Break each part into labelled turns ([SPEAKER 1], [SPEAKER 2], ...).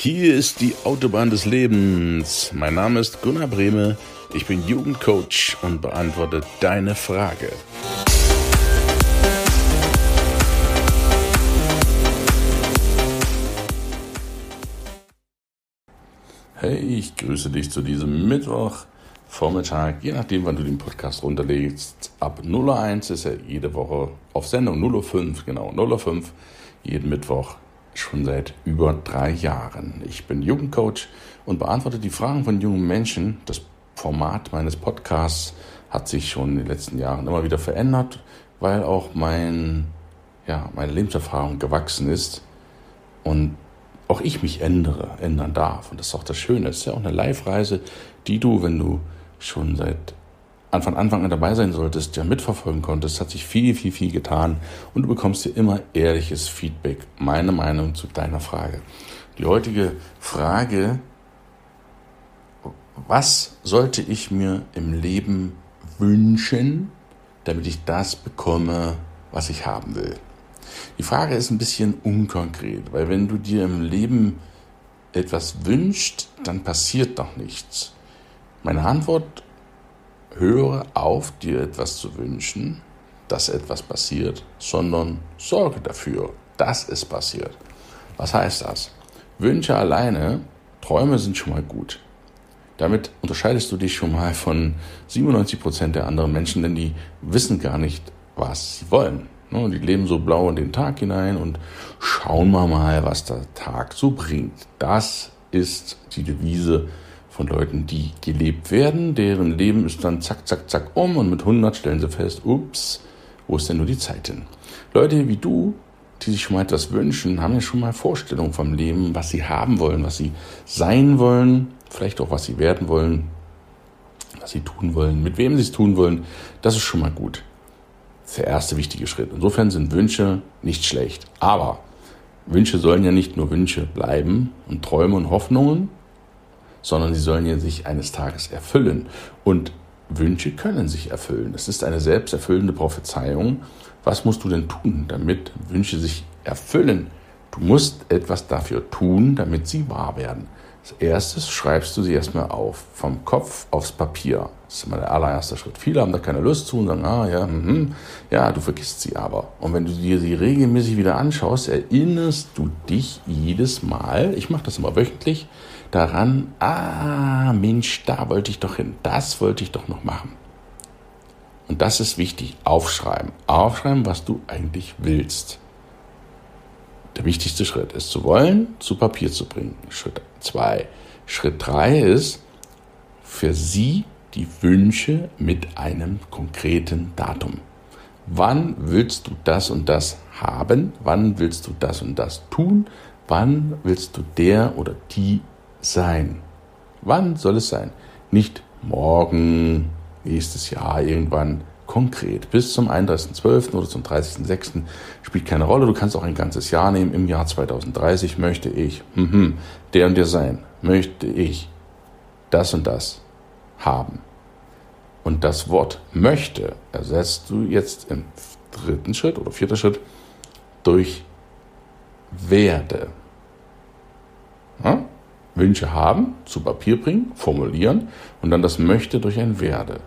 [SPEAKER 1] Hier ist die Autobahn des Lebens. Mein Name ist Gunnar Brehme. Ich bin Jugendcoach und beantworte deine Frage. Hey, ich grüße dich zu diesem Mittwoch. Vormittag, je nachdem, wann du den Podcast runterlegst. Ab 0.01 ist er jede Woche auf Sendung, 0.05, genau, 0.05, jeden Mittwoch schon seit über drei Jahren. Ich bin Jugendcoach und beantworte die Fragen von jungen Menschen. Das Format meines Podcasts hat sich schon in den letzten Jahren immer wieder verändert, weil auch mein, ja, meine Lebenserfahrung gewachsen ist und auch ich mich ändere, ändern darf. Und das ist auch das Schöne. Es ist ja auch eine Live-Reise, die du, wenn du schon seit von Anfang an dabei sein solltest, ja mitverfolgen konntest, hat sich viel, viel, viel getan und du bekommst dir immer ehrliches Feedback, meine Meinung zu deiner Frage. Die heutige Frage, was sollte ich mir im Leben wünschen, damit ich das bekomme, was ich haben will? Die Frage ist ein bisschen unkonkret, weil wenn du dir im Leben etwas wünschst, dann passiert doch nichts. Meine Antwort höre auf, dir etwas zu wünschen, dass etwas passiert, sondern sorge dafür, dass es passiert. Was heißt das? Wünsche alleine, Träume sind schon mal gut. Damit unterscheidest du dich schon mal von 97 Prozent der anderen Menschen, denn die wissen gar nicht, was sie wollen. Ne, die leben so blau in den Tag hinein und schauen wir mal, was der Tag so bringt. Das ist die Devise von Leuten, die gelebt werden, deren Leben ist dann zack, zack, zack um und mit 100 stellen sie fest, ups, wo ist denn nur die Zeit hin? Leute wie du, die sich schon mal etwas wünschen, haben ja schon mal Vorstellungen vom Leben, was sie haben wollen, was sie sein wollen, vielleicht auch was sie werden wollen, was sie tun wollen, mit wem sie es tun wollen. Das ist schon mal gut. Das ist der erste wichtige Schritt. Insofern sind Wünsche nicht schlecht. Aber Wünsche sollen ja nicht nur Wünsche bleiben und Träume und Hoffnungen, sondern sie sollen ja sich eines Tages erfüllen. Und Wünsche können sich erfüllen. Es ist eine selbsterfüllende Prophezeiung. Was musst du denn tun, damit Wünsche sich erfüllen? Du musst etwas dafür tun, damit sie wahr werden. Als erstes schreibst du sie erstmal auf, vom Kopf aufs Papier. Das ist immer der allererste Schritt. Viele haben da keine Lust zu und sagen, ah ja, mh, ja, du vergisst sie aber. Und wenn du dir sie regelmäßig wieder anschaust, erinnerst du dich jedes Mal, ich mache das immer wöchentlich, daran, ah Mensch, da wollte ich doch hin, das wollte ich doch noch machen. Und das ist wichtig, aufschreiben. Aufschreiben, was du eigentlich willst. Der wichtigste Schritt ist zu wollen, zu Papier zu bringen. Schritt zwei. Schritt drei ist für sie die Wünsche mit einem konkreten Datum. Wann willst du das und das haben? Wann willst du das und das tun? Wann willst du der oder die sein. Wann soll es sein? Nicht morgen, nächstes Jahr, irgendwann konkret. Bis zum 31.12. oder zum 30.06. spielt keine Rolle. Du kannst auch ein ganzes Jahr nehmen. Im Jahr 2030 möchte ich mhm, der und der sein. Möchte ich das und das haben. Und das Wort möchte ersetzt du jetzt im dritten Schritt oder vierten Schritt durch werde. Ja? Wünsche haben, zu Papier bringen, formulieren und dann das möchte durch ein werde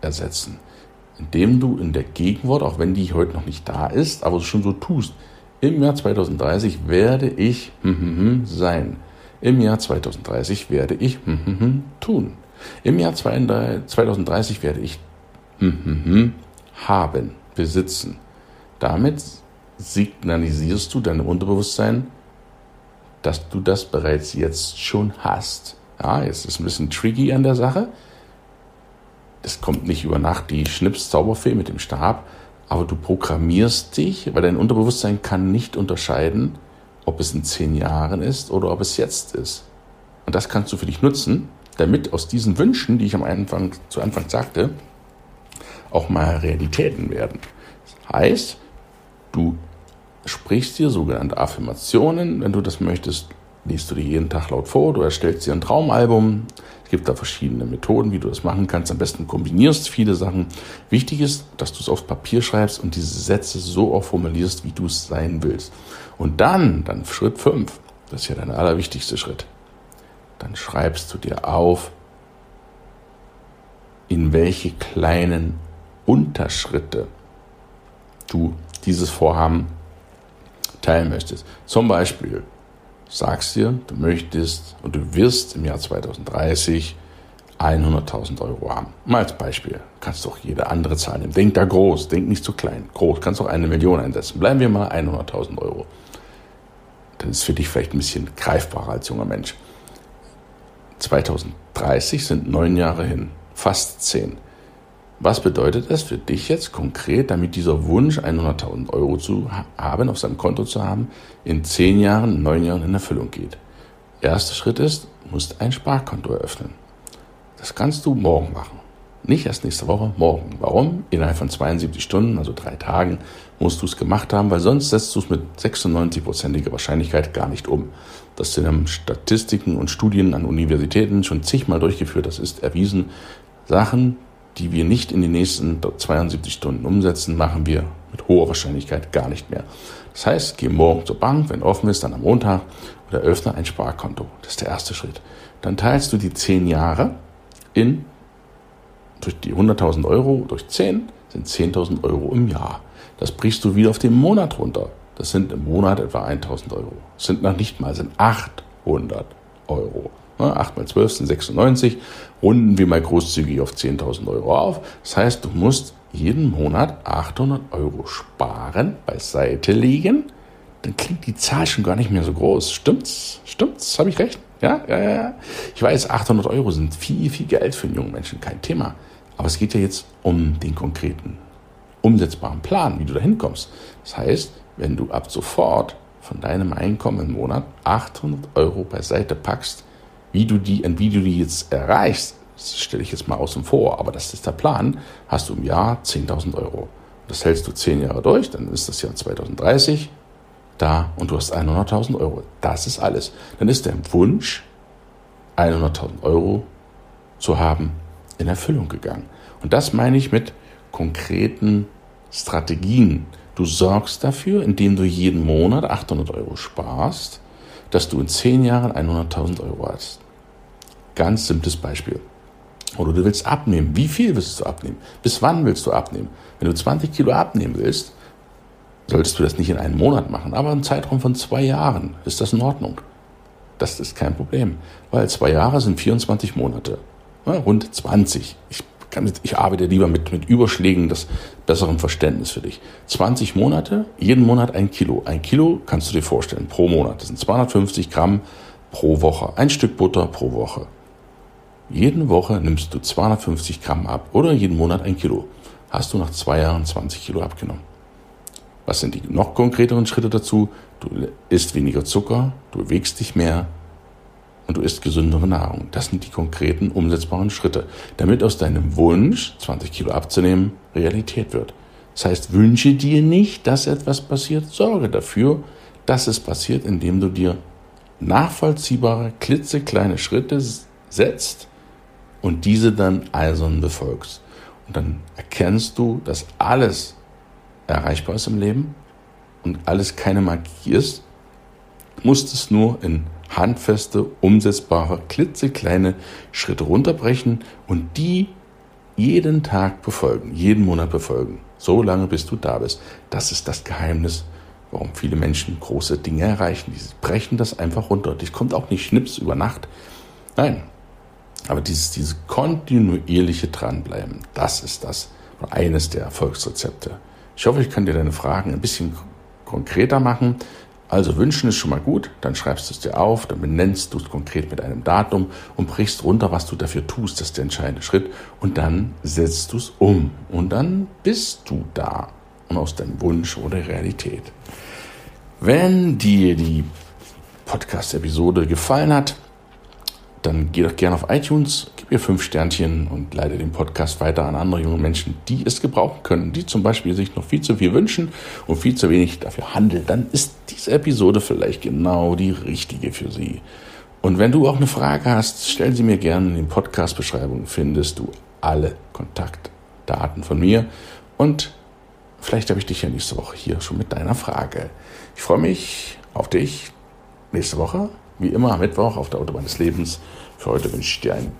[SPEAKER 1] ersetzen. Indem du in der Gegenwart, auch wenn die heute noch nicht da ist, aber schon so tust, im Jahr 2030 werde ich hm, hm, hm, sein. Im Jahr 2030 werde ich tun. Im Jahr 2030 werde ich haben, besitzen. Damit signalisierst du deinem Unterbewusstsein, dass du das bereits jetzt schon hast. Ja, jetzt ist ein bisschen tricky an der Sache. Das kommt nicht über Nacht die Schnips-Zauberfee mit dem Stab, aber du programmierst dich, weil dein Unterbewusstsein kann nicht unterscheiden, ob es in zehn Jahren ist oder ob es jetzt ist. Und das kannst du für dich nutzen, damit aus diesen Wünschen, die ich am Anfang, zu Anfang sagte, auch mal Realitäten werden. Das heißt, du sprichst dir sogenannte Affirmationen. Wenn du das möchtest, liest du dir jeden Tag laut vor. Du erstellst dir ein Traumalbum. Es gibt da verschiedene Methoden, wie du das machen kannst. Am besten kombinierst viele Sachen. Wichtig ist, dass du es aufs Papier schreibst und diese Sätze so auch formulierst, wie du es sein willst. Und dann, dann Schritt 5, das ist ja dein allerwichtigster Schritt, dann schreibst du dir auf, in welche kleinen Unterschritte du dieses Vorhaben teilen möchtest. Zum Beispiel sagst dir, du möchtest und du wirst im Jahr 2030 100.000 Euro haben. Mal als Beispiel. Kannst doch jede andere Zahl nehmen. Denk da groß, denk nicht zu klein. Groß, kannst auch eine Million einsetzen. Bleiben wir mal 100.000 Euro. Das ist für dich vielleicht ein bisschen greifbarer als junger Mensch. 2030 sind neun Jahre hin, fast zehn. Was bedeutet es für dich jetzt konkret, damit dieser Wunsch, 100.000 Euro zu haben, auf seinem Konto zu haben, in zehn Jahren, neun Jahren in Erfüllung geht? Erster Schritt ist, musst ein Sparkonto eröffnen. Das kannst du morgen machen. Nicht erst nächste Woche, morgen. Warum? Innerhalb von 72 Stunden, also drei Tagen, musst du es gemacht haben, weil sonst setzt du es mit 96-prozentiger Wahrscheinlichkeit gar nicht um. Das sind Statistiken und Studien an Universitäten schon zigmal durchgeführt. Das ist erwiesen. Sachen, die wir nicht in den nächsten 72 Stunden umsetzen, machen wir mit hoher Wahrscheinlichkeit gar nicht mehr. Das heißt, geh morgen zur Bank, wenn offen ist, dann am Montag oder öffne ein Sparkonto. Das ist der erste Schritt. Dann teilst du die zehn Jahre in durch die 100.000 Euro durch 10 sind 10.000 Euro im Jahr. Das brichst du wieder auf den Monat runter. Das sind im Monat etwa 1.000 Euro. Das sind noch nicht mal, sind 800 Euro. 8 mal 12 sind 96, runden wir mal großzügig auf 10.000 Euro auf. Das heißt, du musst jeden Monat 800 Euro sparen, beiseite legen. Dann klingt die Zahl schon gar nicht mehr so groß. Stimmt's? Stimmt's? Habe ich recht? Ja, ja, ja. Ich weiß, 800 Euro sind viel, viel Geld für einen jungen Menschen, kein Thema. Aber es geht ja jetzt um den konkreten, umsetzbaren Plan, wie du da hinkommst. Das heißt, wenn du ab sofort von deinem Einkommen im Monat 800 Euro beiseite packst, wie du die, wie du die jetzt erreichst, das stelle ich jetzt mal außen vor, aber das ist der Plan, hast du im Jahr 10.000 Euro. Das hältst du 10 Jahre durch, dann ist das Jahr 2030 da und du hast 100.000 Euro. Das ist alles. Dann ist dein Wunsch, 100.000 Euro zu haben, in Erfüllung gegangen. Und das meine ich mit konkreten Strategien. Du sorgst dafür, indem du jeden Monat 800 Euro sparst, dass du in 10 Jahren 100.000 Euro hast. Ganz simples Beispiel. Oder du willst abnehmen. Wie viel willst du abnehmen? Bis wann willst du abnehmen? Wenn du 20 Kilo abnehmen willst, solltest du das nicht in einem Monat machen, aber im Zeitraum von zwei Jahren ist das in Ordnung. Das ist kein Problem, weil zwei Jahre sind 24 Monate, ja, rund 20. Ich, kann, ich arbeite lieber mit, mit Überschlägen, das besseren Verständnis für dich. 20 Monate, jeden Monat ein Kilo. Ein Kilo kannst du dir vorstellen, pro Monat. Das sind 250 Gramm pro Woche. Ein Stück Butter pro Woche. Jeden Woche nimmst du 250 Gramm ab oder jeden Monat ein Kilo. Hast du nach zwei Jahren 20 Kilo abgenommen. Was sind die noch konkreteren Schritte dazu? Du isst weniger Zucker, du bewegst dich mehr und du isst gesündere Nahrung. Das sind die konkreten umsetzbaren Schritte, damit aus deinem Wunsch, 20 Kilo abzunehmen, Realität wird. Das heißt, wünsche dir nicht, dass etwas passiert, sorge dafür, dass es passiert, indem du dir nachvollziehbare, klitzekleine Schritte setzt und diese dann eisern befolgst. Und dann erkennst du, dass alles erreichbar ist im Leben und alles keine Magie ist, musst es nur in handfeste, umsetzbare, klitzekleine Schritte runterbrechen und die jeden Tag befolgen, jeden Monat befolgen. So lange, bis du da bist. Das ist das Geheimnis, warum viele Menschen große Dinge erreichen. Die brechen das einfach runter. Das kommt auch nicht schnips über Nacht. Nein. Aber dieses, dieses kontinuierliche Dranbleiben, das ist das, eines der Erfolgsrezepte. Ich hoffe, ich kann dir deine Fragen ein bisschen konkreter machen. Also wünschen ist schon mal gut, dann schreibst du es dir auf, dann benennst du es konkret mit einem Datum und brichst runter, was du dafür tust, das ist der entscheidende Schritt und dann setzt du es um und dann bist du da und aus deinem Wunsch oder Realität. Wenn dir die Podcast-Episode gefallen hat, dann geh doch gerne auf iTunes, gib mir fünf Sternchen und leite den Podcast weiter an andere junge Menschen, die es gebrauchen können, die zum Beispiel sich noch viel zu viel wünschen und viel zu wenig dafür handeln. Dann ist diese Episode vielleicht genau die richtige für sie. Und wenn du auch eine Frage hast, stell sie mir gerne in den Podcast-Beschreibungen, findest du alle Kontaktdaten von mir und vielleicht habe ich dich ja nächste Woche hier schon mit deiner Frage. Ich freue mich auf dich nächste Woche, wie immer am Mittwoch auf der Autobahn des Lebens. Für heute wünsche ich dir einen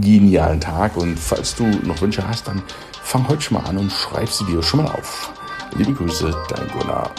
[SPEAKER 1] genialen Tag und falls du noch Wünsche hast, dann fang heute schon mal an und schreib sie dir schon mal auf. Liebe Grüße, dein Gunnar.